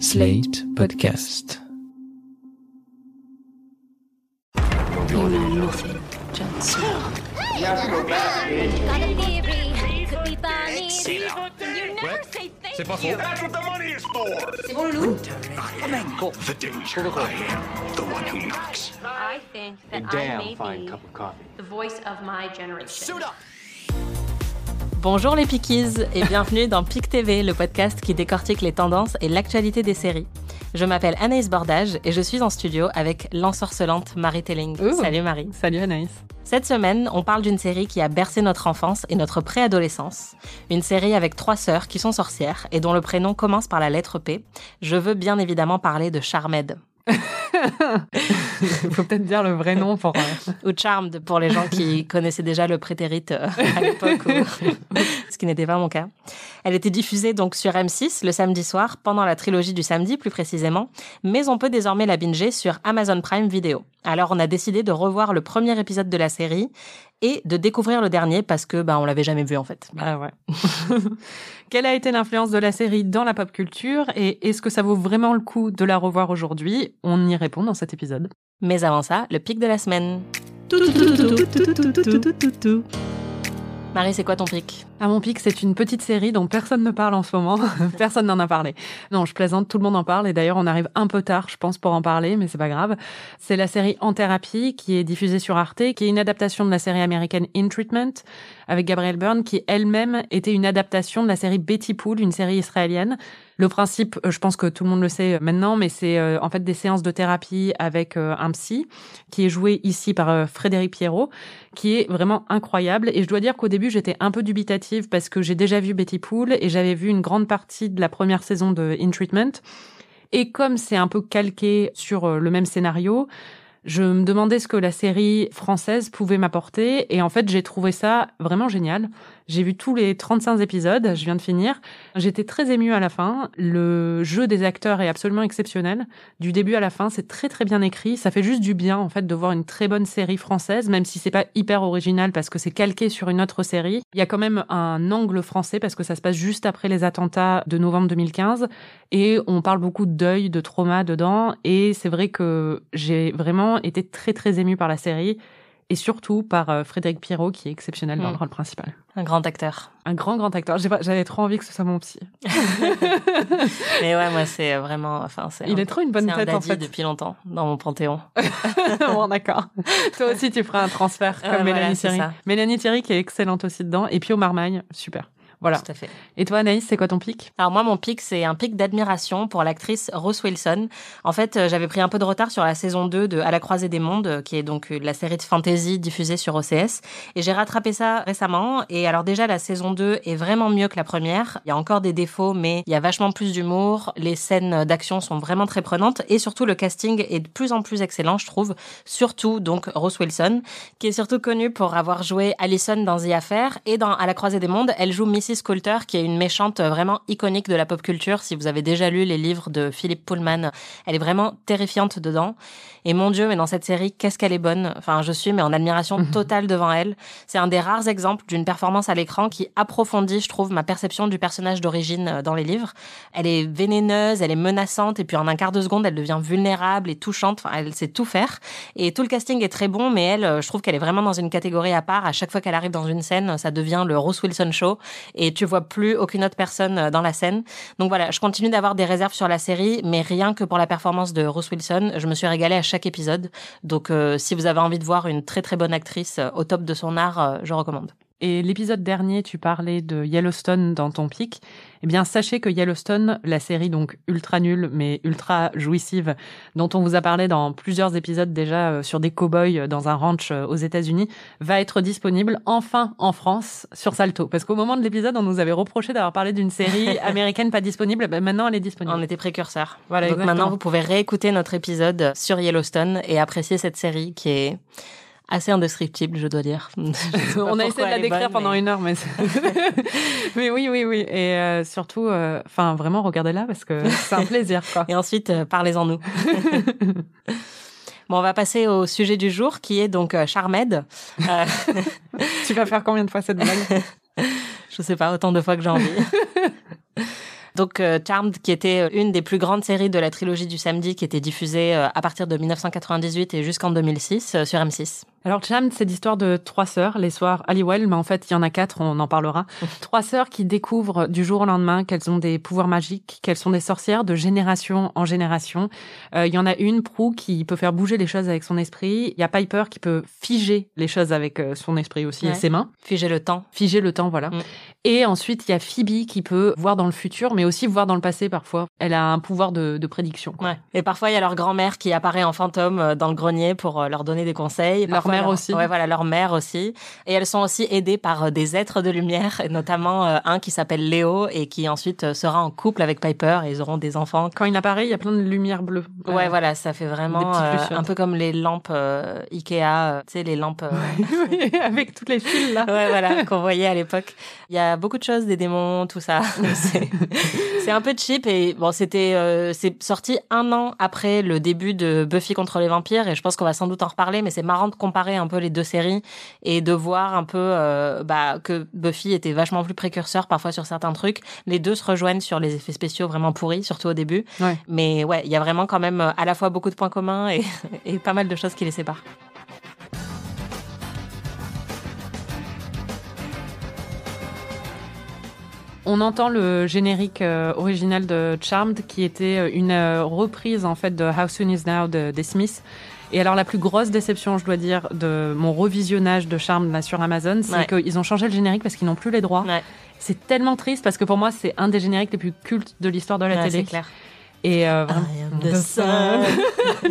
Slate Podcast. You know nothing, Johnson. say thank you. That's what the money is for. C'est bon, Loulou? Oh, man. The danger. I am the one who knocks. I think that I may be the voice of my generation. Suit up. Bonjour les Pickies et bienvenue dans Pic TV, le podcast qui décortique les tendances et l'actualité des séries. Je m'appelle Anaïs Bordage et je suis en studio avec l'ensorcelante Marie Telling. Salut Marie. Salut Anaïs. Cette semaine, on parle d'une série qui a bercé notre enfance et notre préadolescence. Une série avec trois sœurs qui sont sorcières et dont le prénom commence par la lettre P. Je veux bien évidemment parler de Charmed. Il faut peut-être dire le vrai nom pour. euh, ou Charmed pour les gens qui connaissaient déjà le prétérite euh, à l'époque, ce qui n'était pas mon cas. Elle était diffusée donc sur M6 le samedi soir, pendant la trilogie du samedi plus précisément, mais on peut désormais la binger sur Amazon Prime Video. Alors on a décidé de revoir le premier épisode de la série et de découvrir le dernier parce que bah on l'avait jamais vu en fait. Bah ouais. Quelle a été l'influence de la série dans la pop culture et est-ce que ça vaut vraiment le coup de la revoir aujourd'hui On y répond dans cet épisode. Mais avant ça, le pic de la semaine. Marie, c'est quoi ton pic? À mon pic, c'est une petite série dont personne ne parle en ce moment. personne n'en a parlé. Non, je plaisante, tout le monde en parle et d'ailleurs on arrive un peu tard, je pense, pour en parler, mais c'est pas grave. C'est la série En thérapie qui est diffusée sur Arte, qui est une adaptation de la série américaine In Treatment avec Gabrielle Byrne, qui elle-même était une adaptation de la série Betty Pool, une série israélienne. Le principe, euh, je pense que tout le monde le sait maintenant, mais c'est euh, en fait des séances de thérapie avec euh, un psy qui est joué ici par euh, Frédéric Pierrot, qui est vraiment incroyable. Et je dois dire qu'au début, j'étais un peu dubitative parce que j'ai déjà vu Betty Pool et j'avais vu une grande partie de la première saison de In Treatment. Et comme c'est un peu calqué sur euh, le même scénario, je me demandais ce que la série française pouvait m'apporter. Et en fait, j'ai trouvé ça vraiment génial. J'ai vu tous les 35 épisodes, je viens de finir. J'étais très émue à la fin. Le jeu des acteurs est absolument exceptionnel. Du début à la fin, c'est très très bien écrit. Ça fait juste du bien, en fait, de voir une très bonne série française, même si c'est pas hyper original parce que c'est calqué sur une autre série. Il y a quand même un angle français parce que ça se passe juste après les attentats de novembre 2015 et on parle beaucoup de deuil, de trauma dedans. Et c'est vrai que j'ai vraiment été très très émue par la série et surtout par euh, Frédéric Pierrot qui est exceptionnel dans Mm. le rôle principal. Un grand acteur. Un grand grand acteur. J'avais trop envie que ce soit mon psy. Mais ouais, moi c'est vraiment, enfin c'est. Il un- est trop une bonne c'est un tête en fait. depuis longtemps dans mon panthéon. bon, d'accord. Toi aussi, tu feras un transfert comme Ouais, voilà, Mélanie Thierry. ça. Mélanie Thierry qui est excellente aussi dedans. Et Pio Marmagne, super. Voilà. Tout à fait. Et toi, Anaïs, c'est quoi ton pic? Alors moi, mon pic, c'est un pic d'admiration pour l'actrice Rose Wilson. En fait, euh, j'avais pris un peu de retard sur la saison 2 de À la croisée des mondes, euh, qui est donc euh, la série de fantasy diffusée sur OCS. Et j'ai rattrapé ça récemment. Et alors déjà, la saison 2 est vraiment mieux que la première. Il y a encore des défauts, mais il y a vachement plus d'humour. Les scènes d'action sont vraiment très prenantes. Et surtout, le casting est de plus en plus excellent, je trouve. Surtout, donc, Rose Wilson, qui est surtout connue pour avoir joué Allison dans The Affair. Et dans À la croisée des mondes, elle joue Mrs. Coulter, qui est une méchante vraiment iconique de la pop culture. Si vous avez déjà lu les livres de Philip Pullman, elle est vraiment terrifiante dedans. Et mon Dieu, mais dans cette série, qu'est-ce qu'elle est bonne. Enfin, je suis mais en admiration totale devant elle. C'est un des rares exemples d'une performance à l'écran qui approfondit, je trouve, ma perception du personnage d'origine euh, dans les livres. Elle est vénéneuse, elle est menaçante, et puis en un quart de seconde, elle devient vulnérable et touchante. Enfin, elle sait tout faire. Et tout le casting est très bon, mais elle, euh, je trouve qu'elle est vraiment dans une catégorie à part. À chaque fois qu'elle arrive dans une scène, ça devient le Rose Wilson Show, et tu vois plus aucune autre personne euh, dans la scène. Donc voilà, je continue d'avoir des réserves sur la série, mais rien que pour la performance de Rose Wilson, je me suis régalée à chaque épisode. Donc euh, si vous avez envie de voir une très très bonne actrice euh, au top de son art, euh, je recommande. Et l'épisode dernier, tu parlais de Yellowstone dans ton pic. Eh bien, sachez que Yellowstone, la série donc ultra nulle mais ultra jouissive, dont on vous a parlé dans plusieurs épisodes déjà euh, sur des cow-boys dans un ranch euh, aux États-Unis, va être disponible enfin en France sur Salto. Parce qu'au moment de l'épisode, on nous avait reproché d'avoir parlé d'une série américaine pas disponible. Ben, maintenant, elle est disponible. On était précurseurs. Voilà, Donc exactement. maintenant, vous pouvez réécouter notre épisode sur Yellowstone et apprécier cette série qui est assez indescriptible, je dois dire. Je on a essayé de la décrire bonne, pendant mais- une heure, mais mais oui, oui, oui. Et euh, surtout, euh, enfin, vraiment, regardez-la parce que c'est un plaisir, quoi. Et ensuite, euh, parlez-en nous. Bon, on va passer au sujet du jour qui est donc Charmed. Tu vas faire combien de fois cette blague? Je sais pas, autant de fois que j'ai envie. Donc Charmed, qui était une des plus grandes séries de la trilogie du samedi, qui était diffusée à partir de 1998 et jusqu'en 2006 euh, sur M6. Alors Charmed, c'est l'histoire de trois sœurs, les soeurs Halliwell, mais en fait il y en a quatre, on en parlera. trois sœurs qui découvrent du jour au lendemain qu'elles ont des pouvoirs magiques, qu'elles sont des sorcières de génération en génération. Euh, il y en a une, Prue, qui peut faire bouger les choses avec son esprit. Il y a Piper qui peut figer les choses avec euh, son esprit aussi et ses mains. Figer le temps. Figer le temps, voilà. Mm. Et ensuite, il y a Phoebe qui peut voir dans le futur, mais aussi voir dans le passé parfois. Elle a un pouvoir de, de prédiction. quoi. Ouais. Et parfois, il y a leur grand-mère qui apparaît en fantôme euh, dans le grenier pour euh, leur donner des conseils. Parfois, mère aussi. Ouais, voilà, leur mère aussi. Et elles sont aussi aidées par euh, des êtres de lumière, et notamment euh, un qui s'appelle Léo et qui ensuite euh, sera en couple avec Piper et ils auront des enfants. Quand il apparaît, il y a plein de lumière bleue. Ouais, voilà, ça fait vraiment euh, un peu comme les lampes euh, Ikea, tu sais, les lampes. avec tous les fils là. Ouais, voilà, qu'on voyait à l'époque. Il y a beaucoup de choses, des démons, tout ça. C'est- C'est un peu cheap et bon, c'était, c'est sorti un an après le début de Buffy contre les vampires et je pense qu'on va sans doute en reparler, mais c'est marrant de comparer un peu les deux séries et de voir un peu euh, bah, que Buffy était vachement plus précurseur parfois sur certains trucs. Les deux se rejoignent sur les effets spéciaux vraiment pourris, surtout au début. Ouais. Mais ouais, il y a vraiment quand même euh, à la fois beaucoup de points communs et, et pas mal de choses qui les séparent. On entend le générique euh, original de Charmed, qui était une euh, reprise en fait de How Soon Is Now de, des Smiths. Et alors la plus grosse déception, je dois dire, de mon revisionnage de Charmed là sur Amazon, c'est Ouais. qu'ils ont changé le générique parce qu'ils n'ont plus les droits. Ouais, C'est tellement triste parce que pour moi c'est un des génériques les plus cultes de l'histoire de la ouais, télé. c'est clair. Et euh, I am the sun.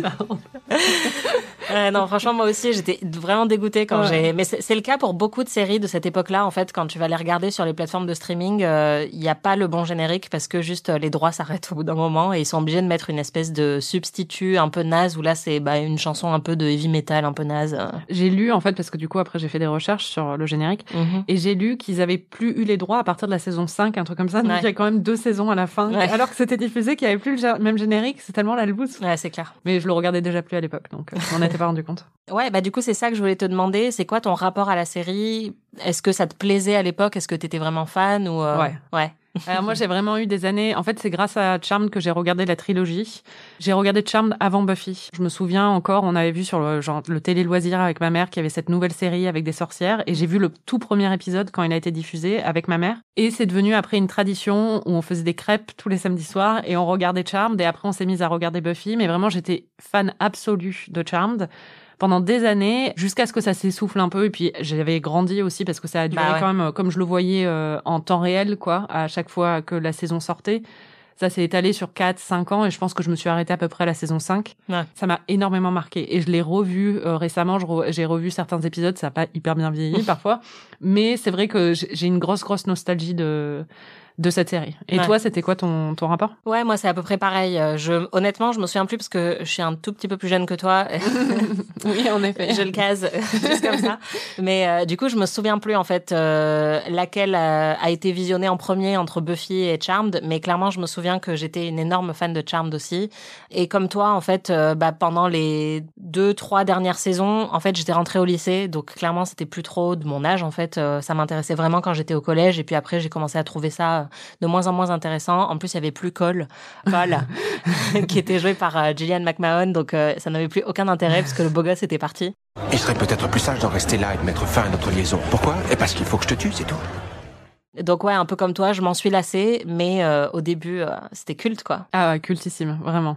Ouais, non, franchement, moi aussi, j'étais vraiment dégoûtée quand Ouais. j'ai. Mais c'est le cas pour beaucoup de séries de cette époque-là. En fait, quand tu vas les regarder sur les plateformes de streaming, euh, il n'y a pas le bon générique parce que juste euh, les droits s'arrêtent au bout d'un moment et ils sont obligés de mettre une espèce de substitut un peu naze où là, c'est bah, une chanson un peu de heavy metal, un peu naze. euh. j'ai lu en fait parce que du coup après j'ai fait des recherches sur le générique Mhm. et j'ai lu qu'ils avaient plus eu les droits à partir de la saison 5, un truc comme ça. Donc Ouais. il y a quand même deux saisons à la fin. Ouais. Alors que c'était diffusé qu'il n'y avait plus le même générique, c'est tellement la loose. Ouais, c'est clair. Mais je le regardais déjà plus à l'époque, donc euh, pas rendu compte. Ouais, bah du coup, c'est ça que je voulais te demander. C'est quoi ton rapport à la série? Est-ce que ça te plaisait à l'époque? Est-ce que t'étais vraiment fan ou euh, Ouais. Ouais. Alors moi j'ai vraiment eu des années. En fait c'est grâce à Charmed que j'ai regardé la trilogie. J'ai regardé Charmed avant Buffy. Je me souviens encore, on avait vu sur le genre le télé loisir avec ma mère qu'il y avait cette nouvelle série avec des sorcières et j'ai vu le tout premier épisode quand il a été diffusé avec ma mère. Et c'est devenu après une tradition où on faisait des crêpes tous les samedis soirs et on regardait Charmed et après on s'est mis à regarder Buffy. Mais vraiment j'étais fan absolue de Charmed pendant des années jusqu'à ce que ça s'essouffle un peu. Et puis j'avais grandi aussi parce que ça a duré Bah ouais. quand même euh, comme je le voyais euh, en temps réel quoi à chaque fois que la saison sortait. Ça s'est étalé sur 4 5 ans et je pense que je me suis arrêtée à peu près à la saison 5 Ouais. ça m'a énormément marqué et je l'ai revu euh, récemment. J'ai revu certains épisodes. Ça a pas hyper bien vieilli parfois. Mais c'est vrai que j'ai une grosse grosse nostalgie de de cette série et Ouais. toi c'était quoi ton ton rapport? Ouais, moi c'est à peu près pareil. Euh, Je, honnêtement, je me souviens plus parce que je suis un tout petit peu plus jeune que toi. oui en effet je le case juste comme ça. Mais euh, du coup, je me souviens plus en fait euh, laquelle euh, a été visionnée en premier entre Buffy et Charmed. Mais clairement, je me souviens que j'étais une énorme fan de Charmed aussi. Et comme toi, en fait, euh, bah, pendant les deux, trois dernières saisons, en fait, j'étais rentrée au lycée, donc clairement, c'était plus trop de mon âge. En fait, Euh, ça m'intéressait vraiment quand j'étais au collège. Et puis après, j'ai commencé à trouver ça de moins en moins intéressant. En plus, il y avait plus Cole, Cole qui était joué par euh, Gillian McMahon, donc euh, ça n'avait plus aucun intérêt parce que le beau gosse était parti. Il serait peut-être plus sage d'en rester là et de mettre fin à notre liaison. Pourquoi? Et parce qu'il faut que je te tue, c'est tout. Donc ouais, un peu comme toi, je m'en suis lassée, mais euh, au début, euh, c'était culte, quoi. ah ouais, cultissime vraiment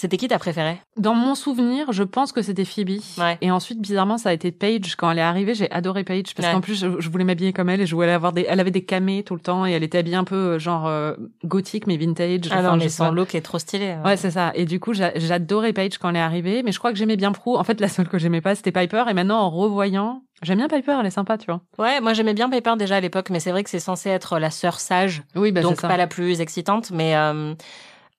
C'était qui ta préférée? Dans mon souvenir, je pense que c'était Phoebe. Ouais. Et ensuite, bizarrement, ça a été Paige. Quand elle est arrivée, j'ai adoré Paige parce Ouais. qu'en plus, je, je voulais m'habiller comme elle et je voulais avoir des. Elle avait des camés tout le temps et elle était habillée un peu euh, genre euh, gothique mais vintage. Ah non, Enfin, mais je sais son look est trop stylé. hein. Ouais, c'est ça. Et du coup, j'a- j'adorais Paige quand elle est arrivée, mais je crois que j'aimais bien Prue. En fait, la seule que j'aimais pas, c'était Piper. Et maintenant, en revoyant, j'aime bien Piper. Elle est sympa, tu vois. Ouais, moi j'aimais bien Piper déjà à l'époque, mais c'est vrai que c'est censé être la sœur sage, Oui, bah donc pas la plus excitante. Mais euh,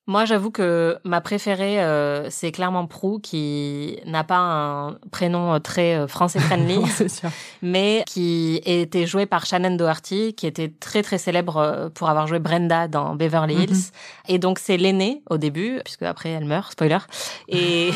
moi j'avoue que ma préférée, euh, c'est clairement Prue, qui n'a pas un prénom euh, très euh, français friendly. sûr. mais qui était jouée par Shannon Doherty, qui était très très célèbre euh, pour avoir joué Brenda dans Beverly Hills. Mhm. Et donc c'est l'aînée au début, puisque après elle meurt, spoiler. Et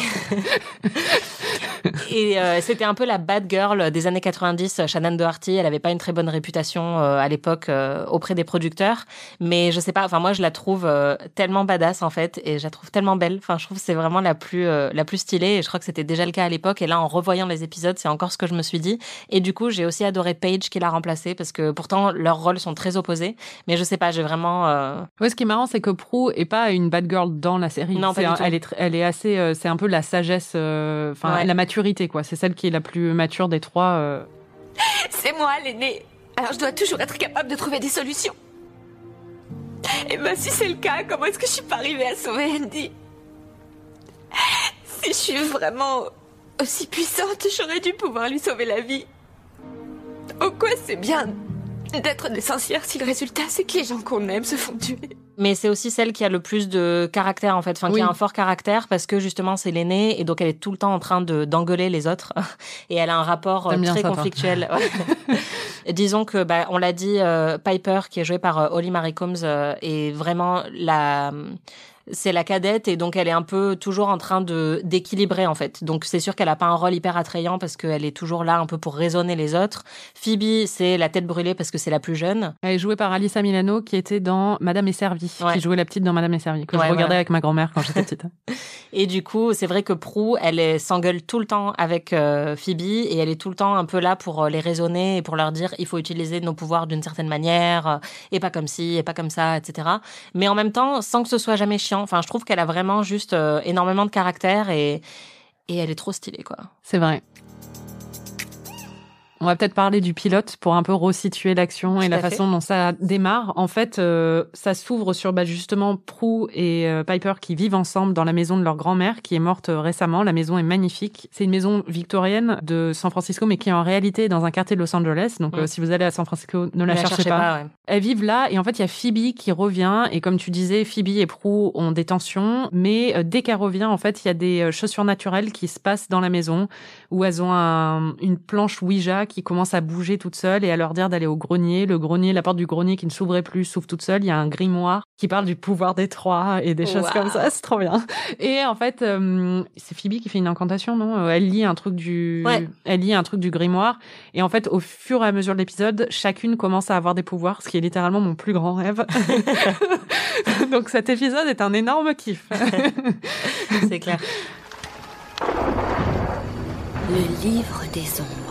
et euh, c'était un peu la bad girl des années 90. Shannon Doherty, elle avait pas une très bonne réputation euh, à l'époque euh, auprès des producteurs, mais je sais pas. Enfin, moi, je la trouve euh, tellement badass en fait, et je la trouve tellement belle. Enfin, je trouve que c'est vraiment la plus euh, la plus stylée. Et je crois que c'était déjà le cas à l'époque. Et là, en revoyant les épisodes, c'est encore ce que je me suis dit. Et du coup, j'ai aussi adoré Paige qui l'a remplacée parce que pourtant leurs rôles sont très opposés. Mais je sais pas, j'ai vraiment. euh, Ouais, ce qui est marrant, c'est que Prue est pas une bad girl dans la série. Non, pas C'est du un- tout. Elle est, elle est assez, euh, c'est un peu la sagesse, euh, enfin Ouais. la maturité, C'est celle qui est la plus mature des trois. euh. C'est moi l'aîné. Alors je dois toujours être capable de trouver des solutions. Et ben si c'est le cas, comment est-ce que je suis pas arrivée à sauver Andy? Si je suis vraiment aussi puissante, j'aurais dû pouvoir lui sauver la vie. Au quoi c'est bien d'être des sorcières si le résultat c'est que les gens qu'on aime se font tuer. Mais c'est aussi celle qui a le plus de caractère en fait, enfin qui a un fort caractère parce que justement c'est l'aînée et donc elle est tout le temps en train de d'engueuler les autres et elle a un rapport euh, T'aimes très conflictuel. Ouais. Disons que bah, on l'a dit, euh, Piper qui est jouée par euh, Holly Marie Combs euh, est vraiment la c'est la cadette et donc elle est un peu toujours en train de d'équilibrer en fait. Donc c'est sûr qu'elle a pas un rôle hyper attrayant parce qu'elle est toujours là un peu pour raisonner les autres. Phoebe c'est la tête brûlée parce que c'est la plus jeune. Elle est jouée par Alissa Milano, qui était dans Madame est servie, Ouais. qui jouait la petite dans Madame est servie, que Ouais, je regardais voilà. avec ma grand-mère quand j'étais petite. Et du coup, c'est vrai que Prue, elle s'engueule tout le temps avec euh, Phoebe et elle est tout le temps un peu là pour euh, les raisonner et pour leur dire il faut utiliser nos pouvoirs d'une certaine manière euh, et pas comme ci et pas comme ça, etc. Mais en même temps, sans que ce soit jamais chiant. Enfin, je trouve qu'elle a vraiment juste euh, énormément de caractère et et elle est trop stylée quoi. C'est vrai. On va peut-être parler du pilote pour un peu resituer l'action et la fait. façon dont ça démarre. En fait, euh, ça s'ouvre sur bah, justement Prue et euh, Piper qui vivent ensemble dans la maison de leur grand-mère qui est morte euh, récemment. La maison est magnifique. C'est une maison victorienne de San Francisco, mais qui en réalité est dans un quartier de Los Angeles. Donc, Mm. euh, si vous allez à San Francisco, ne la, cherchez cherchez pas. ouais. Elles vivent là et en fait il y a Phoebe qui revient et comme tu disais Phoebe et Prue ont des tensions mais dès qu'elle revient en fait il y a des choses surnaturelles qui se passent dans la maison où elles ont un- une planche Ouija qui commence à bouger toute seule et à leur dire d'aller au grenier. Le grenier la porte du grenier qui ne s'ouvrait plus s'ouvre toute seule. Il y a un grimoire qui parle du pouvoir des trois et des choses comme ça. C'est trop bien. Et en fait euh, c'est Phoebe qui fait une incantation non? Euh, elle lit un truc du Ouais. elle lit un truc du grimoire et en fait au fur et à mesure de l'épisode chacune commence à avoir des pouvoirs ce qui est littéralement mon plus grand rêve. Donc cet épisode est un énorme kiff. C'est clair. Le livre des ombres.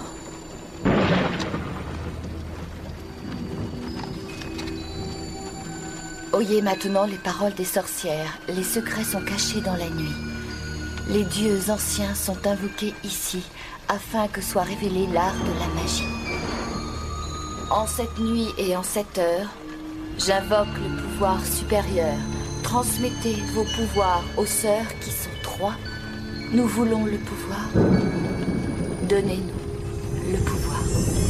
Oyez maintenant les paroles des sorcières. Les secrets sont cachés dans la nuit. Les dieux anciens sont invoqués ici afin que soit révélé l'art de la magie. En cette nuit et en cette heure, j'invoque le pouvoir supérieur. Transmettez vos pouvoirs aux sœurs qui sont trois. Nous voulons le pouvoir. Donnez-nous le pouvoir.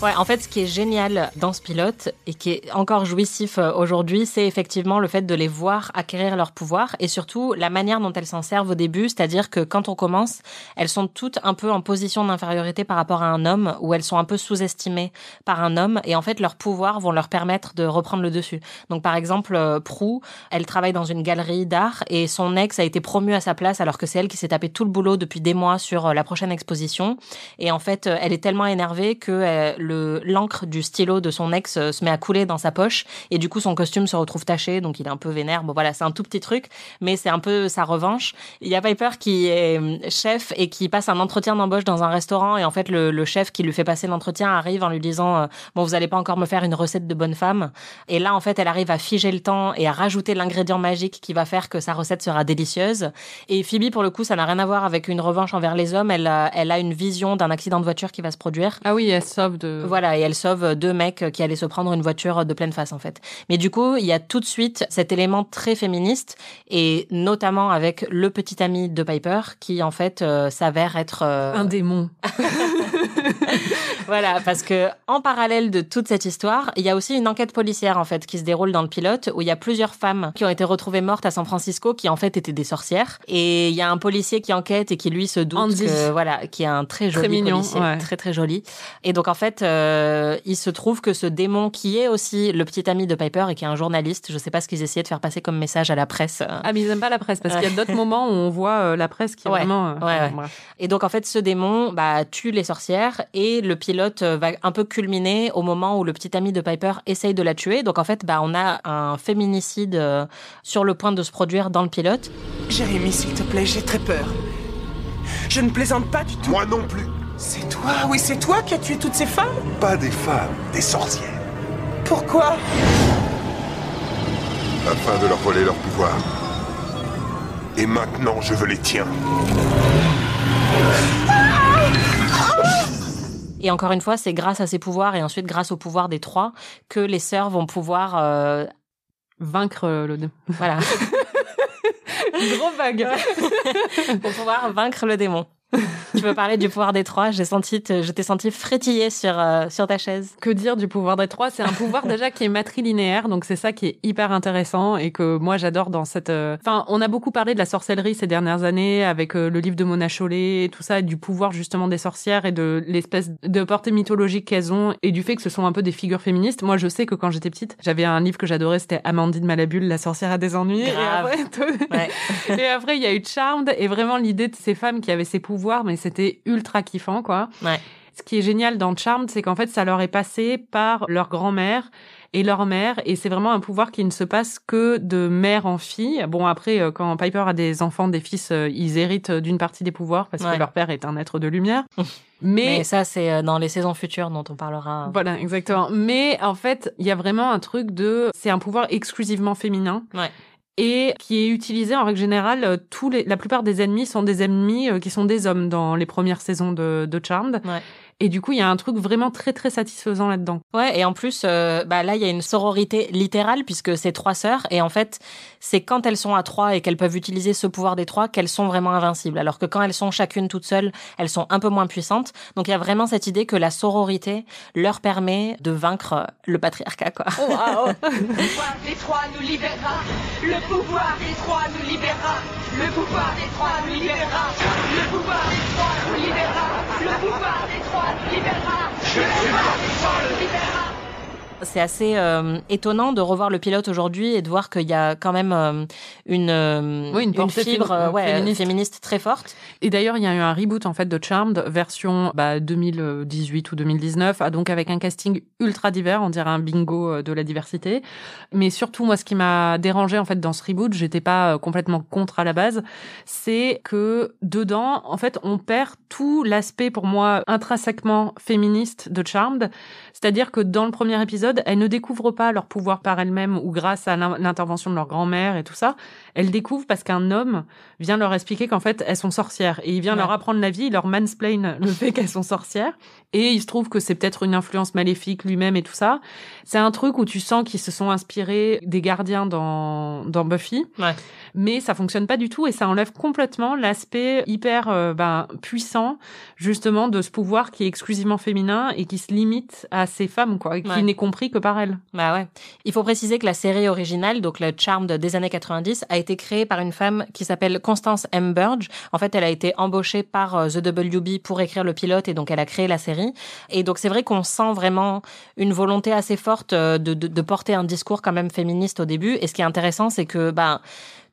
Ouais, en fait, ce qui est génial dans ce pilote et qui est encore jouissif euh, aujourd'hui, c'est effectivement le fait de les voir acquérir leur pouvoir et surtout la manière dont elles s'en servent au début, c'est-à-dire que quand on commence, elles sont toutes un peu en position d'infériorité par rapport à un homme ou elles sont un peu sous-estimées par un homme et en fait leurs pouvoirs vont leur permettre de reprendre le dessus. Donc par exemple, euh, Prue, elle travaille dans une galerie d'art et son ex a été promu à sa place alors que c'est elle qui s'est tapé tout le boulot depuis des mois sur euh, la prochaine exposition et en fait, elle est tellement énervée que le l'encre du stylo de son ex euh, se met à couler dans sa poche et du coup son costume se retrouve taché, donc il est un peu vénère. Bon voilà, c'est un tout petit truc, mais c'est un peu sa revanche. Il y a Piper qui est euh, chef et qui passe un entretien d'embauche dans un restaurant et en fait le, chef qui lui fait passer l'entretien arrive en lui disant euh, bon vous allez pas encore me faire une recette de bonne femme et là en fait elle arrive à figer le temps et à rajouter l'ingrédient magique qui va faire que sa recette sera délicieuse et Phoebe pour le coup ça n'a rien à voir avec une revanche envers les hommes elle a, elle a une vision d'un accident de voiture qui va se produire ah oui elle sauve de voilà, et elle sauve deux mecs qui allaient se prendre une voiture de pleine face, en fait. Mais du coup, il y a tout de suite cet élément très féministe, et notamment avec le petit ami de Piper, qui, en fait, euh, s'avère être... euh, un démon voilà, parce que en parallèle de toute cette histoire, il y a aussi une enquête policière en fait qui se déroule dans le pilote où il y a plusieurs femmes qui ont été retrouvées mortes à San Francisco qui en fait étaient des sorcières et il y a un policier qui enquête et qui lui se doute Andy. que voilà, qui est un très joli Très mignon, policier, ouais. très très joli. Et donc en fait, euh, il se trouve que ce démon qui est aussi le petit ami de Piper et qui est un journaliste, je sais pas ce qu'ils essayaient de faire passer comme message à la presse. Ah, mais ils aiment pas la presse parce qu'il y a d'autres moments où on voit euh, la presse qui est Ouais, vraiment. euh, ouais, ouais. bref. Et donc en fait, ce démon bah, tue les sorcières et le pilote euh, va un peu culminer au moment où le petit ami de Piper essaye de la tuer. Donc en fait, bah, on a un féminicide euh, sur le point de se produire dans le pilote. Jérémy, s'il te plaît, j'ai très peur. Je ne plaisante pas du tout. Moi non plus. C'est toi, oui, c'est toi qui as tué toutes ces femmes Pas des femmes, des sorcières. Pourquoi? Afin de leur voler leur pouvoir. Et maintenant, je veux les tiens. Et encore une fois, c'est grâce à ses pouvoirs et ensuite grâce au pouvoir des trois que les sœurs vont pouvoir euh, Vaincre euh, le. voilà, Gros bug. vont pouvoir vaincre le démon. Tu veux parler du pouvoir des trois? J'ai senti, te- je t'ai senti frétiller sur euh, sur ta chaise. Que dire du pouvoir des trois? C'est un pouvoir déjà qui est matrilinéaire, donc c'est ça qui est hyper intéressant et que moi j'adore dans cette. euh, Enfin, on a beaucoup parlé de la sorcellerie ces dernières années avec euh, le livre de Mona Chollet et tout ça, et du pouvoir justement des sorcières et de l'espèce de portée mythologique qu'elles ont et du fait que ce sont un peu des figures féministes. Moi, je sais que quand j'étais petite, j'avais un livre que j'adorais, c'était Amandine Malabule, la sorcière à des ennuis. Et après, Ouais. et après, il y a eu Charmed et vraiment l'idée de ces femmes qui avaient ces pouvoirs, mais c'était ultra kiffant, quoi. Ouais. Ce qui est génial dans Charmed, c'est qu'en fait, ça leur est passé par leur grand-mère et leur mère, et c'est vraiment un pouvoir qui ne se passe que de mère en fille. Bon, après, euh, quand Piper a des enfants, des fils, euh, ils héritent d'une partie des pouvoirs parce Ouais. que leur père est un être de lumière. Mais, Mais ça, c'est euh, dans les saisons futures dont on parlera. voilà, exactement. Mais en fait, il y a vraiment un truc de, c'est un pouvoir exclusivement féminin. Ouais. Et qui est utilisé en règle générale, euh, tous les, la plupart des ennemis sont des ennemis euh, qui sont des hommes dans les premières saisons de, de Charmed. Et du coup, il y a un truc vraiment très très satisfaisant là-dedans. Ouais, et en plus, euh, bah là, il y a une sororité littérale puisque c'est trois sœurs, et en fait, c'est quand elles sont à trois et qu'elles peuvent utiliser ce pouvoir des trois qu'elles sont vraiment invincibles. Alors que quand elles sont chacune toutes seules, elles sont un peu moins puissantes. Donc il y a vraiment cette idée que la sororité leur permet de vaincre le patriarcat, quoi. Le pouvoir des trois nous libérera. Le pouvoir des trois nous libérera. Le pouvoir des trois nous libérera. Le pouvoir des trois nous libérera. Le pouvoir des trois libérera. Des trois nous libérera. C'est assez euh, étonnant de revoir le pilote aujourd'hui et de voir qu'il y a quand même euh, une, euh, Oui, une fibre fé- euh, ouais, féministe. féministe très forte. Et d'ailleurs, il y a eu un reboot en fait de Charmed version bah, 2018 ou 2019, ah, donc avec un casting ultra divers, on dirait un bingo euh, de la diversité. Mais surtout, moi, ce qui m'a dérangé en fait dans ce reboot, j'étais pas complètement contre à la base, c'est que dedans, en fait, on perd tout l'aspect pour moi intrinsèquement féministe de Charmed. C'est-à-dire que dans le premier épisode, elles ne découvrent pas leur pouvoir par elles-mêmes ou grâce à l'in- l'intervention de leur grand-mère et tout ça. Elles découvrent parce qu'un homme vient leur expliquer qu'en fait, elles sont sorcières. Et il vient Ouais. leur apprendre la vie, il leur mansplain le fait qu'elles sont sorcières. Et il se trouve que c'est peut-être une influence maléfique lui-même et tout ça. C'est un truc où tu sens qu'ils se sont inspirés des gardiens dans, dans Buffy. Ouais. Mais ça fonctionne pas du tout et ça enlève complètement l'aspect hyper euh, ben, puissant, justement, de ce pouvoir qui est exclusivement féminin et qui se limite à ces femmes, quoi, et qui Ouais. n'est compris que par elles. Bah ouais. Il faut préciser que la série originale, donc le Charmed des années 90, a été créée par une femme qui s'appelle Constance M. Burge. En fait, elle a été embauchée par euh, The WB pour écrire le pilote et donc elle a créé la série. Et donc c'est vrai qu'on sent vraiment une volonté assez forte euh, de, de, de porter un discours quand même féministe au début. Et ce qui est intéressant, c'est que bah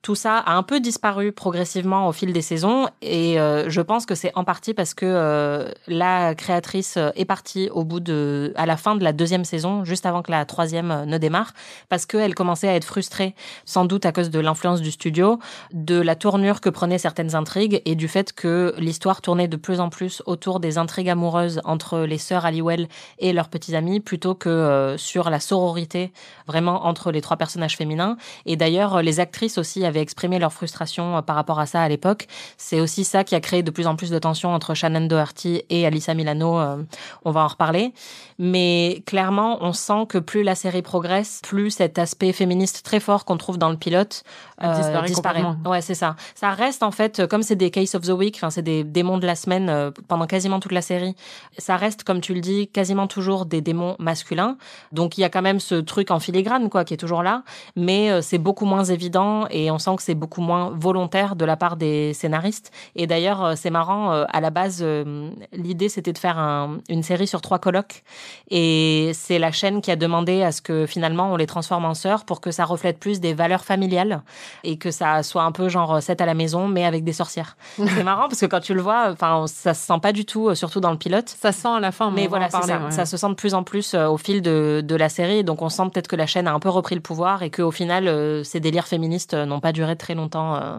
tout ça a un peu disparu progressivement au fil des saisons. Et euh, je pense que c'est en partie parce que euh, la créatrice euh, est partie au bout de à la fin de la deuxième saison juste avant que la troisième ne démarre parce qu'elle commençait à être frustrée sans doute à cause de l'influence du studio de la tournure que prenaient certaines intrigues et du fait que l'histoire tournait de plus en plus autour des intrigues amoureuses entre les sœurs Halliwell et leurs petits amis plutôt que sur la sororité vraiment entre les trois personnages féminins. Et d'ailleurs les actrices aussi avaient avaient exprimé leur frustration euh, par rapport à ça à l'époque. C'est aussi ça qui a créé de plus en plus de tensions entre Shannon Doherty et Alyssa Milano. euh, on va en reparler. Mais clairement, on sent que plus la série progresse, plus cet aspect féministe très fort qu'on trouve dans le pilote Elle disparaît complètement. Ouais, c'est ça. Ça reste en fait, euh, comme c'est des case of the week, enfin c'est des démons de la semaine euh, pendant quasiment toute la série. Ça reste, comme tu le dis, quasiment toujours des démons masculins. Donc il y a quand même ce truc en filigrane quoi qui est toujours là, mais euh, c'est beaucoup moins évident et on sent que c'est beaucoup moins volontaire de la part des scénaristes. Et d'ailleurs, euh, c'est marrant. euh, à la base, euh, l'idée c'était de faire un- une série sur trois colocs, et c'est la chaîne qui a demandé à ce que finalement on les transforme en sœurs pour que ça reflète plus des valeurs familiales et que ça soit un peu genre 7 à la maison mais avec des sorcières. c'est marrant parce que quand tu le vois, enfin ça se sent pas du tout, surtout dans le pilote. Ça se sent à la fin, mais on voilà, parler, ça. ouais. Ça se sent de plus en plus au fil de, de la série, donc on sent peut-être que la chaîne a un peu repris le pouvoir et qu'au final ces délires féministes n'ont pas duré très longtemps euh,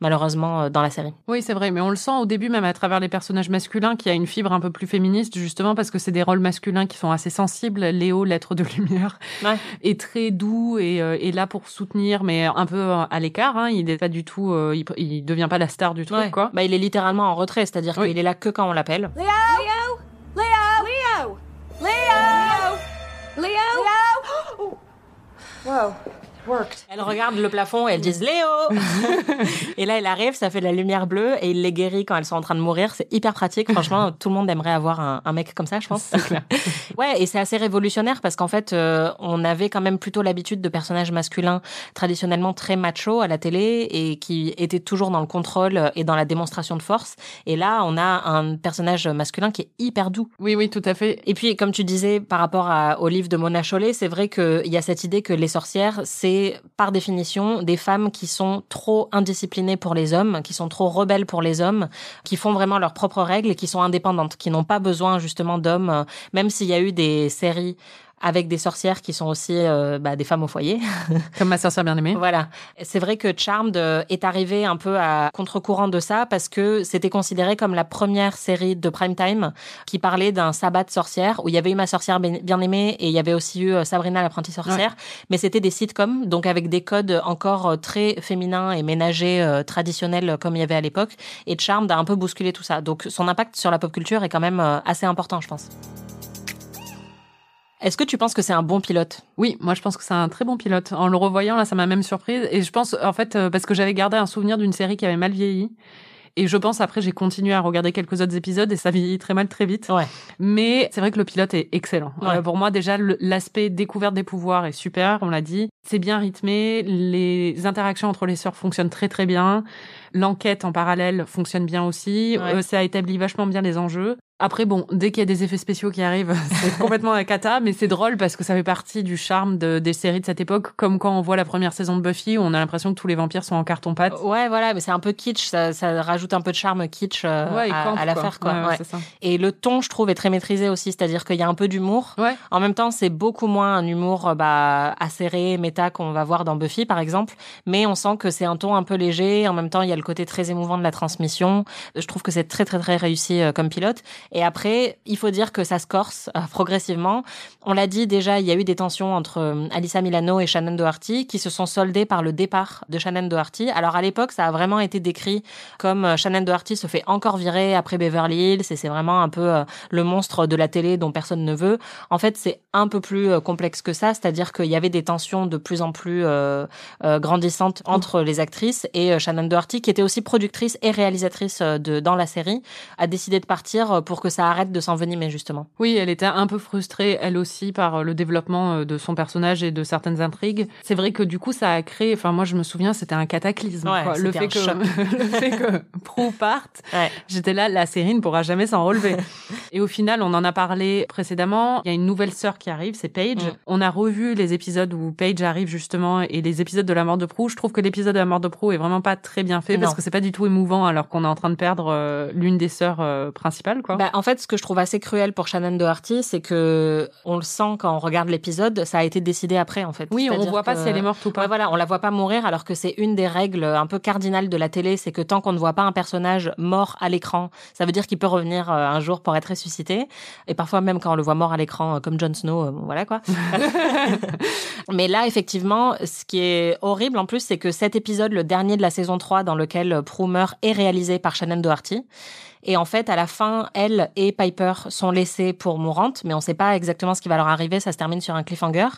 malheureusement euh, dans la série. Oui, c'est vrai, mais on le sent au début même à travers les personnages masculins qui a une fibre un peu plus féministe justement parce que c'est des rôles masculins qui sont assez sensibles. Léo, l'être de lumière, Ouais. est très doux et euh, est là pour soutenir, mais un peu à l'écart. Hein. Il n'est pas du tout, euh, il, il devient pas la star du Ouais. quoi. Bah, il est littéralement en retrait, c'est-à-dire qu'il est là que quand on l'appelle. Leo! Leo! Leo! Leo! Leo! Leo! Whoa. Worked. Elle regarde le plafond et elle dit Léo Et là, elle arrive, ça fait de la lumière bleue et il les guérit quand elles sont en train de mourir. C'est hyper pratique. Franchement, tout le monde aimerait avoir un, un mec comme ça, je pense. ouais, et c'est assez révolutionnaire parce qu'en fait, euh, on avait quand même plutôt l'habitude de personnages masculins traditionnellement très macho à la télé et qui étaient toujours dans le contrôle et dans la démonstration de force. Et là, on a un personnage masculin qui est hyper doux. Oui, oui, tout à fait. Et puis, comme tu disais, par rapport à- au livre de Mona Chollet, c'est vrai qu'il y a cette idée que les sorcières, c'est par définition des femmes qui sont trop indisciplinées pour les hommes, qui sont trop rebelles pour les hommes, qui font vraiment leurs propres règles et qui sont indépendantes, qui n'ont pas besoin justement d'hommes, même s'il y a eu des séries avec des sorcières qui sont aussi euh, bah, des femmes au foyer. Comme ma sorcière bien aimée. Voilà. C'est vrai que Charmed euh, est arrivé un peu à contre-courant de ça parce que c'était considéré comme la première série de prime time qui parlait d'un sabbat de sorcière où il y avait eu ma sorcière bien aimée et il y avait aussi eu euh, Sabrina l'apprentie sorcière. Mais c'était des sitcoms, donc avec des codes encore très féminins et ménagers euh, traditionnels comme il y avait à l'époque. Et Charmed a un peu bousculé tout ça. Donc son impact sur la pop culture est quand même assez important, je pense. Est-ce que tu penses que c'est un bon pilote? Oui, moi je pense que c'est un très bon pilote. En le revoyant, là, ça m'a même surprise. Et je pense, en fait, euh, parce que j'avais gardé un souvenir d'une série qui avait mal vieilli. Et je pense après, j'ai continué à regarder quelques autres épisodes et ça vieillit très mal très vite. Ouais. Mais c'est vrai que le pilote est excellent. Ouais. Euh, pour moi, déjà, l'aspect découverte des pouvoirs est super, on l'a dit. C'est bien rythmé. Les interactions entre les sœurs fonctionnent très très bien. L'enquête en parallèle fonctionne bien aussi. Ouais. Euh, ça établit vachement bien les enjeux. Après, bon, dès qu'il y a des effets spéciaux qui arrivent, c'est complètement la cata, mais c'est drôle parce que ça fait partie du charme de- des séries de cette époque, comme quand on voit la première saison de Buffy, où on a l'impression que tous les vampires sont en carton-pâte. Ouais, voilà, mais c'est un peu kitsch, ça, ça rajoute un peu de charme kitsch euh, Ouais, à, l'affaire, quoi. Ouais, ouais, Ouais. c'est ça. Et le ton, je trouve, est très maîtrisé aussi, c'est-à-dire qu'il y a un peu d'humour. Ouais. En même temps, c'est beaucoup moins un humour euh, bah, acéré, méta qu'on va voir dans Buffy, par exemple. Mais on sent que c'est un ton un peu léger. En même temps, il y a le côté très émouvant de la transmission. Je trouve que c'est très, très, très réussi euh, comme pilote. Et après, il faut dire que ça se corse euh, progressivement. On l'a dit déjà, il y a eu des tensions entre euh, Alyssa Milano et Shannon Doherty qui se sont soldées par le départ de Shannon Doherty. Alors à l'époque, ça a vraiment été décrit comme euh, Shannon Doherty se fait encore virer après Beverly Hills et c'est vraiment un peu euh, le monstre de la télé dont personne ne veut. En fait, c'est un peu plus complexe que ça, c'est-à-dire qu'il y avait des tensions de plus en plus grandissantes entre les actrices et Shannon Doherty, qui était aussi productrice et réalisatrice dans la série, a décidé de partir pour que ça arrête de s'envenimer justement. Oui, elle était un peu frustrée, elle aussi, par euh, le développement euh, de son personnage et de certaines intrigues. C'est vrai que du coup, ça a créé. Enfin, moi, je me souviens, c'était un cataclysme. Ouais, quoi. Le fait un que choc. le fait que Prue parte, Ouais. j'étais là, la série ne pourra jamais s'en relever. et au final, on en a parlé précédemment. Il y a une nouvelle sœur qui arrive, c'est Paige. Mm. On a revu les épisodes où Paige arrive justement et les épisodes de la mort de Prue. Je trouve que l'épisode de la mort de Prue est vraiment pas très bien fait parce que c'est pas du tout émouvant alors qu'on est en train de perdre euh, l'une des sœurs euh, principales, quoi. Bah, en fait, ce que je trouve assez cruel pour Shannon Doherty, c'est que on le sent quand on regarde l'épisode, ça a été décidé après, en fait. Oui, on C'est-à-dire voit pas que- si elle est morte ou pas. Ouais, voilà, on la voit pas mourir, alors que c'est une des règles un peu cardinales de la télé, c'est que tant qu'on ne voit pas un personnage mort à l'écran, ça veut dire qu'il peut revenir euh, un jour pour être ressuscité. Et parfois même quand on le voit mort à l'écran, euh, comme Jon Snow, euh, voilà quoi. Mais là, effectivement, ce qui est horrible en plus, c'est que cet épisode, le dernier de la saison 3, dans lequel Prue meurt, est réalisé par Shannon Doherty. Et en fait, à la fin, elle et Piper sont laissées pour mourantes, mais on ne sait pas exactement ce qui va leur arriver. Ça se termine sur un cliffhanger.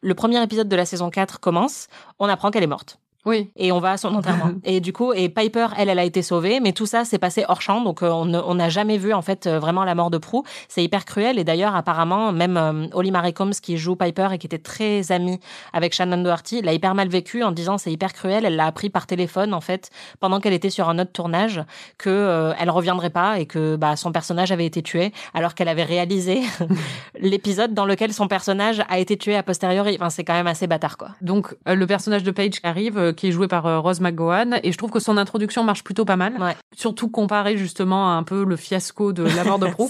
Le premier épisode de la saison 4 commence. On apprend qu'elle est morte. Oui. Et on va à son enterrement. et du coup, et Piper, elle, elle a été sauvée, mais tout ça s'est passé hors champ, donc euh, on n'a jamais vu en fait euh, vraiment la mort de Prue. C'est hyper cruel. Et d'ailleurs, apparemment, même euh, Holly Marie Combs qui joue Piper et qui était très amie avec Shannon Doherty, l'a hyper mal vécu en disant c'est hyper cruel. Elle l'a appris par téléphone en fait pendant qu'elle était sur un autre tournage que euh, elle reviendrait pas et que bah son personnage avait été tué alors qu'elle avait réalisé l'épisode dans lequel son personnage a été tué a posteriori. Enfin, c'est quand même assez bâtard quoi. Donc euh, le personnage de Paige qui arrive, qui est joué par euh, Rose McGowan, et je trouve que son introduction marche plutôt pas mal. Surtout comparé justement à un peu le fiasco de la mort de Prue.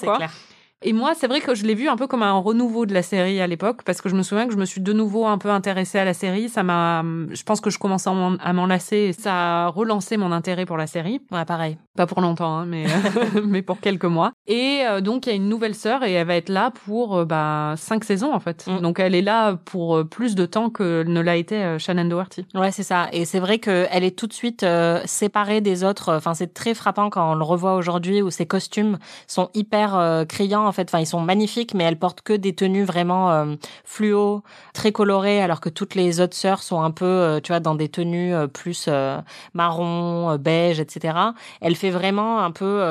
Et moi, c'est vrai que je l'ai vu un peu comme un renouveau de la série à l'époque, parce que je me souviens que je me suis de nouveau un peu intéressée à la série. Ça m'a, je pense que je commençais à m'en- à m'en lasser, et ça a relancé mon intérêt pour la série. Ouais, pareil. Pas pour longtemps, hein, mais mais pour quelques mois. Et euh, donc il y a une nouvelle sœur et elle va être là pour euh, bah, cinq saisons en fait. Mm. Donc elle est là pour euh, plus de temps que ne l'a été euh, Shannon Doherty. Ouais, c'est ça. Et c'est vrai qu'elle est tout de suite euh, séparée des autres. Enfin, c'est très frappant quand on le revoit aujourd'hui où ses costumes sont hyper criants fait. Enfin, ils sont magnifiques, mais elle porte que des tenues vraiment euh, fluo, très colorées, alors que toutes les autres sœurs sont un peu, euh, tu vois, dans des tenues euh, plus marron, beige, etc. Elle fait vraiment un peu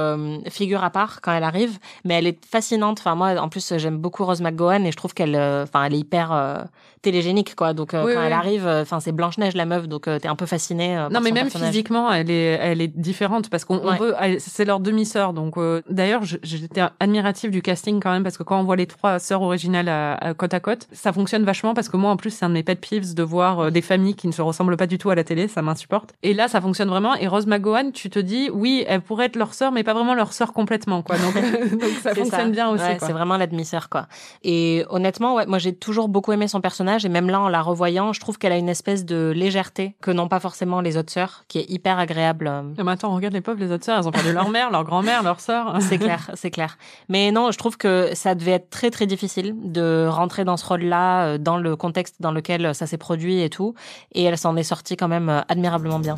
figure à part quand elle arrive, mais elle est fascinante. Enfin, moi, en plus, j'aime beaucoup Rose McGowan et je trouve qu'elle, enfin, elle est hyper télégénique, quoi. Donc, euh, Oui, quand oui. elle arrive, euh, enfin, c'est Blanche Neige la meuf, donc euh, t'es un peu fasciné. euh, Non, mais même personnage. physiquement, elle est, elle est différente parce qu'on on Ouais. veut, c'est leur demi-sœur. Donc, euh, d'ailleurs, j'étais admirative du casting quand même parce que quand on voit les trois sœurs originales à, à côte à côte, ça fonctionne vachement parce que moi, en plus, c'est un de mes pet peeves de voir des familles qui ne se ressemblent pas du tout à la télé. Ça m'insupporte. Et là, ça fonctionne vraiment. Et Rose McGowan, tu te dis, oui, elle pourrait être leur sœur, mais pas vraiment leur sœur complètement, quoi. Donc, donc ça fonctionne bien aussi. Ouais, c'est vraiment la demi-sœur, quoi. Et honnêtement, ouais, moi j'ai toujours beaucoup aimé son personnage et même là, en la revoyant, je trouve qu'elle a une espèce de légèreté que n'ont pas forcément les autres sœurs, qui est hyper agréable. euh. Mais attends, regarde les pauvres, les autres sœurs, elles ont perdu leur mère, leur grand-mère, leur sœur. C'est clair, c'est clair. Mais non, je trouve que ça devait être très très difficile de rentrer dans ce rôle-là, euh, dans le contexte dans lequel ça s'est produit et tout. Et elle s'en est sortie quand même euh, admirablement bien.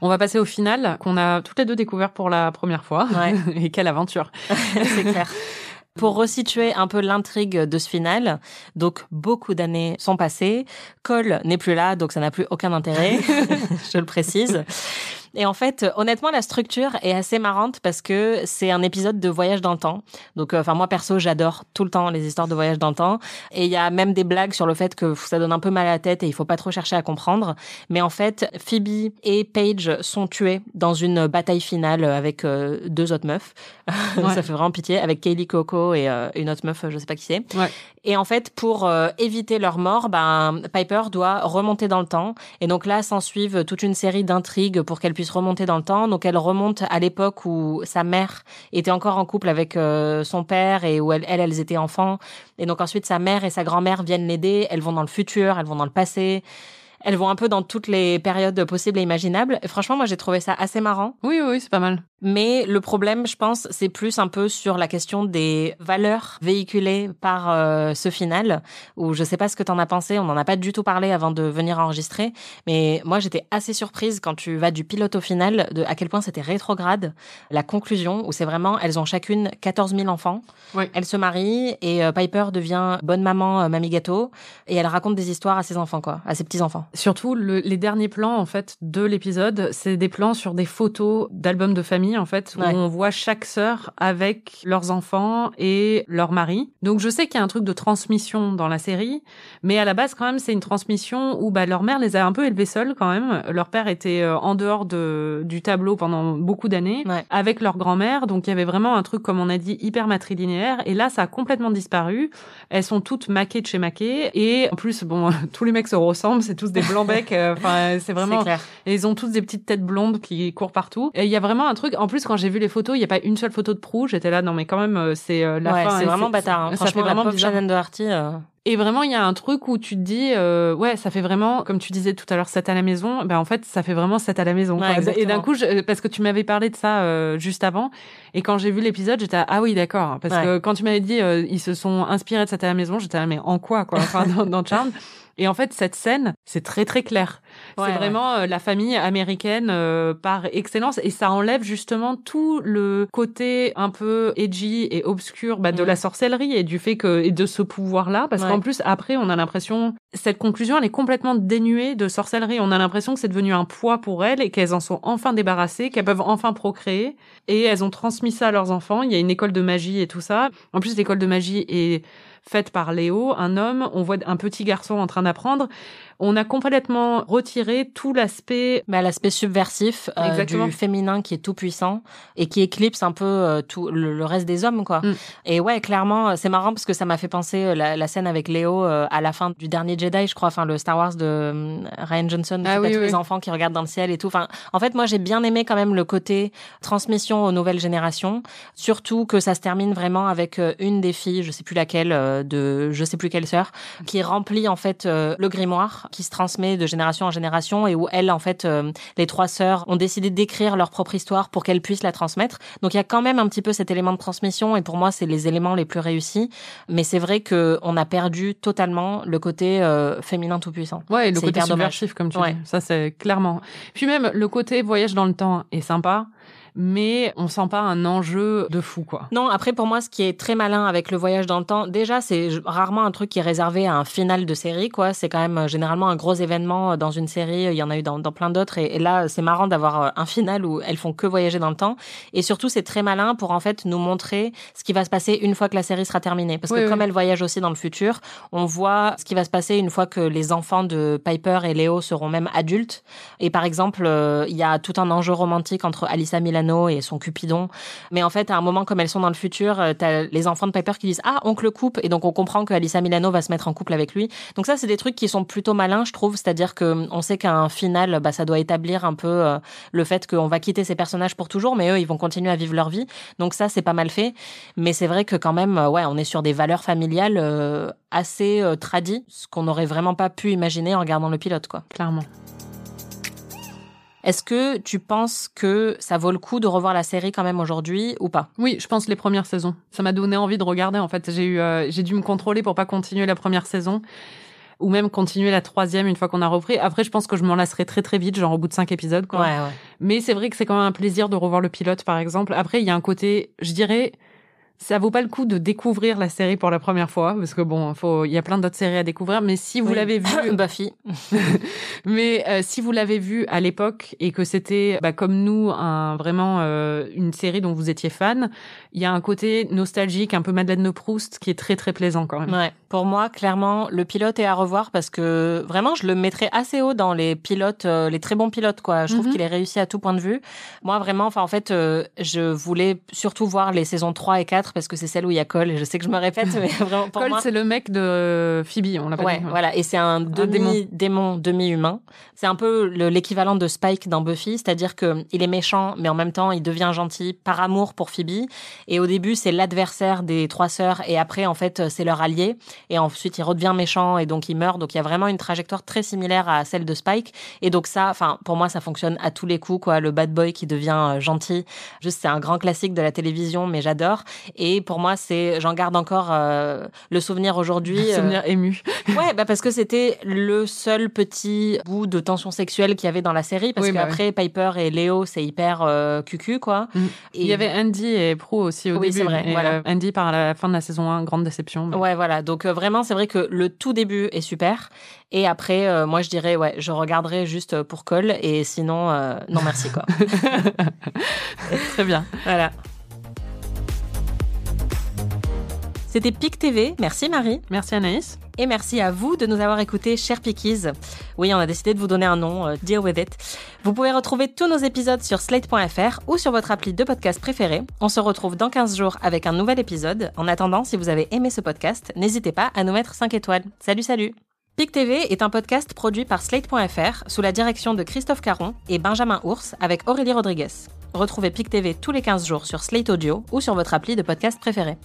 On va passer au final, qu'on a toutes les deux découvert pour la première fois. Ouais. Et quelle aventure. c'est clair. Pour resituer un peu l'intrigue de ce final, donc beaucoup d'années sont passées, Cole n'est plus là, donc ça n'a plus aucun intérêt, je le précise. Et en fait, honnêtement, la structure est assez marrante parce que c'est un épisode de voyage dans le temps. Donc, euh, enfin, moi perso, j'adore tout le temps les histoires de voyage dans le temps. Et il y a même des blagues sur le fait que ça donne un peu mal à la tête et il faut pas trop chercher à comprendre. Mais en fait, Phoebe et Paige sont tués dans une bataille finale avec euh, deux autres meufs. Ouais. ça fait vraiment pitié avec Kaylee Coco et euh, une autre meuf, je sais pas qui c'est. Ouais. Et en fait, pour éviter leur mort, ben, Piper doit remonter dans le temps. Et donc là, s'en suivent toute une série d'intrigues pour qu'elle puisse remonter dans le temps. Donc elle remonte à l'époque où sa mère était encore en couple avec euh, son père et où elle, elles, elles étaient enfants. Et donc ensuite, sa mère et sa grand-mère viennent l'aider. Elles vont dans le futur, elles vont dans le passé. Elles vont un peu dans toutes les périodes possibles et imaginables. Et franchement, moi, j'ai trouvé ça assez marrant. Oui, oui, c'est pas mal. Mais le problème, je pense, c'est plus un peu sur la question des valeurs véhiculées par euh, ce final, où je sais pas ce que t'en as pensé, on n'en a pas du tout parlé avant de venir enregistrer, mais moi j'étais assez surprise quand tu vas du pilote au final, de à quel point c'était rétrograde, la conclusion, où c'est vraiment, elles ont chacune 14 000 enfants, Oui. elles se marient, et euh, Piper devient bonne maman, euh, mamie gâteau, et elle raconte des histoires à ses enfants, quoi, à ses petits-enfants. Surtout, le- les derniers plans, en fait, de l'épisode, c'est des plans sur des photos d'albums de famille, en fait, où Ouais. on voit chaque sœur avec leurs enfants et leur mari. Donc, je sais qu'il y a un truc de transmission dans la série, mais à la base, quand même, c'est une transmission où bah, leur mère les a un peu élevés seuls, quand même. Leur père était euh, en dehors de, du tableau pendant beaucoup d'années, Ouais. avec leur grand-mère. Donc, il y avait vraiment un truc, comme on a dit, hyper matrilinéaire. Et là, ça a complètement disparu. Elles sont toutes maquées de chez maquées. Et en plus, bon, tous les mecs se ressemblent, c'est tous des blancs becs. euh, Enfin, c'est vraiment. clair. Et ils ont tous des petites têtes blondes qui courent partout. Et il y a vraiment un truc. En plus, quand j'ai vu les photos, il n'y a pas une seule photo de Prou. J'étais là, non, mais quand même, euh, c'est euh, la ouais, fin. c'est vraiment bâtard. hein. Ça fait vraiment bizarre. Shannon Doherty. euh, Et vraiment, il y a un truc où tu te dis, euh, ouais, ça fait vraiment, comme tu disais tout à l'heure, 7 à la maison. Ben en fait, ça fait vraiment 7 à la maison. Ouais, et d'un coup, je- parce que tu m'avais parlé de ça euh, juste avant, et quand j'ai vu l'épisode, j'étais ah oui, d'accord. Parce Ouais. que quand tu m'avais dit, euh, ils se sont inspirés de 7 à la maison, j'étais mais en quoi, quoi, enfin, dans, dans Charmed. Et en fait, cette scène, c'est très très clair. Ouais, c'est ouais. vraiment euh, la famille américaine euh, par excellence, et ça enlève justement tout le côté un peu edgy et obscur bah, de Mhm. la sorcellerie et du fait que et de ce pouvoir-là, parce Ouais. qu'en plus après, on a l'impression cette conclusion, elle est complètement dénuée de sorcellerie. On a l'impression que c'est devenu un poids pour elles et qu'elles en sont enfin débarrassées, qu'elles peuvent enfin procréer et elles ont transmis ça à leurs enfants. Il y a une école de magie et tout ça. En plus, l'école de magie est faite par Léo, un homme. On voit un petit garçon en train d'apprendre. On a complètement retiré tout l'aspect bah, l'aspect subversif euh, du féminin qui est tout puissant et qui éclipse un peu euh, tout le, le reste des hommes quoi. Mm. Et ouais, clairement, euh, c'est marrant parce que ça m'a fait penser euh, la, la scène avec Léo euh, à la fin du dernier Jedi, je crois, enfin le Star Wars de Ryan Johnson, Ah oui, tous oui. les enfants qui regardent dans le ciel et tout. Enfin, en fait, moi j'ai bien aimé quand même le côté transmission aux nouvelles générations, surtout que ça se termine vraiment avec une des filles, je sais plus laquelle, de je sais plus quelle sœur, qui remplit en fait le grimoire, qui se transmet de génération en génération et où elle en fait euh, les trois sœurs ont décidé d'écrire leur propre histoire pour qu'elles puissent la transmettre. Donc il y a quand même un petit peu cet élément de transmission et pour moi c'est les éléments les plus réussis. Mais c'est vrai que on a perdu totalement le côté euh, féminin tout puissant. Ouais, et le côté dommage. subversif, comme tu Ouais. dis. Ça, c'est clairement. Puis même, le côté voyage dans le temps est sympa, mais on sent pas un enjeu de fou, quoi. Non, après pour moi, ce qui est très malin avec le voyage dans le temps, déjà c'est rarement un truc qui est réservé à un final de série, quoi. C'est quand même euh, généralement un gros événement euh, dans une série. Il y en a eu dans, dans plein d'autres, et, et là c'est marrant d'avoir euh, un final où elles font que voyager dans le temps. Et surtout, c'est très malin pour en fait nous montrer ce qui va se passer une fois que la série sera terminée, parce Oui, que oui. comme elles voyagent aussi dans le futur, on voit ce qui va se passer une fois que les enfants de Piper et Léo seront même adultes. Et par exemple, euh, il y a tout un enjeu romantique entre Alyssa Milano et son Cupidon. Mais en fait, à un moment, comme elles sont dans le futur, euh, t'as les enfants de Piper qui disent Ah, oncle coupe. Et donc, on comprend que Alyssa Milano va se mettre en couple avec lui. Donc, ça, c'est des trucs qui sont plutôt malins, je trouve. C'est-à-dire que on sait qu'un final, bah, ça doit établir un peu euh, le fait qu'on va quitter ces personnages pour toujours, mais eux, ils vont continuer à vivre leur vie. Donc, ça, c'est pas mal fait. Mais c'est vrai que quand même, euh, ouais, on est sur des valeurs familiales assez euh, tradies, ce qu'on n'aurait vraiment pas pu imaginer en regardant le pilote, quoi. Clairement. Est-ce que tu penses que ça vaut le coup de revoir la série quand même aujourd'hui ou pas? Oui, je pense les premières saisons. Ça m'a donné envie de regarder. En fait, j'ai eu, euh, j'ai dû me contrôler pour pas continuer la première saison ou même continuer la troisième une fois qu'on a repris. Après, je pense que je m'en lasserai très très vite, genre au bout de cinq épisodes. Quoi. Ouais, ouais. Mais c'est vrai que c'est quand même un plaisir de revoir le pilote, par exemple. Après, il y a un côté, je dirais, ça vaut pas le coup de découvrir la série pour la première fois, parce que bon, faut, il y a plein d'autres séries à découvrir. Mais si vous Oui. l'avez vu, Buffy. mais euh, si vous l'avez vu à l'époque et que c'était bah, comme nous un vraiment euh, une série dont vous étiez fan, il y a un côté nostalgique, un peu Madeleine de Proust, qui est très très plaisant quand même. Ouais. Pour moi, clairement, le pilote est à revoir parce que vraiment, je le mettrais assez haut dans les pilotes, euh, les très bons pilotes, quoi. Je trouve Mhm. qu'il est réussi à tout point de vue. Moi, vraiment, enfin, en fait, euh, je voulais surtout voir les saisons 3 et 4 parce que c'est celle où il y a Cole et je sais que je me répète, mais vraiment, pour Cole, moi. c'est le mec de Phoebe, on l'a Ouais, dit. voilà. Et c'est un demi-démon, demi-humain. C'est un peu le- l'équivalent de Spike dans Buffy, c'est-à-dire que il est méchant, mais en même temps, il devient gentil par amour pour Phoebe. Et au début, c'est l'adversaire des trois sœurs, et après, en fait, c'est leur allié. Et ensuite, il redevient méchant, et donc il meurt. Donc il y a vraiment une trajectoire très similaire à celle de Spike. Et donc ça, enfin, pour moi, ça fonctionne à tous les coups, quoi. Le bad boy qui devient euh, gentil. Juste, c'est un grand classique de la télévision, mais j'adore. Et pour moi, c'est, j'en garde encore euh, le souvenir aujourd'hui. euh, Souvenir ému. Ouais, bah parce que c'était le seul petit bout de tension sexuelle qu'il y avait dans la série. Parce Oui, bah qu'après, Piper et Léo, c'est hyper euh, cucu, quoi. Mm. Il y avait Andy et Pro aussi au Oui, début. c'est vrai, Et, voilà. euh, Andy par la fin de la saison 1, grande déception. mais- Ouais, voilà. Donc euh, vraiment, c'est vrai que le tout début est super. Et après, euh, moi, je dirais, ouais, je regarderai juste pour Cole. Et sinon, euh, non, merci, quoi. Très bien. voilà. C'était PIC TV. Merci, Marie. Merci Anaïs. Et merci à vous de nous avoir écoutés, chers Pickies. Oui, on a décidé de vous donner un nom, euh, deal with it. Vous pouvez retrouver tous nos épisodes sur slate.fr ou sur votre appli de podcast préféré. On se retrouve dans 15 jours avec un nouvel épisode. En attendant, si vous avez aimé ce podcast, n'hésitez pas à nous mettre 5 étoiles. Salut, salut PIC TV est un podcast produit par Slate.fr sous la direction de Christophe Caron et Benjamin Ours avec Aurélie Rodriguez. Retrouvez PIC TV tous les 15 jours sur Slate Audio ou sur votre appli de podcast préféré.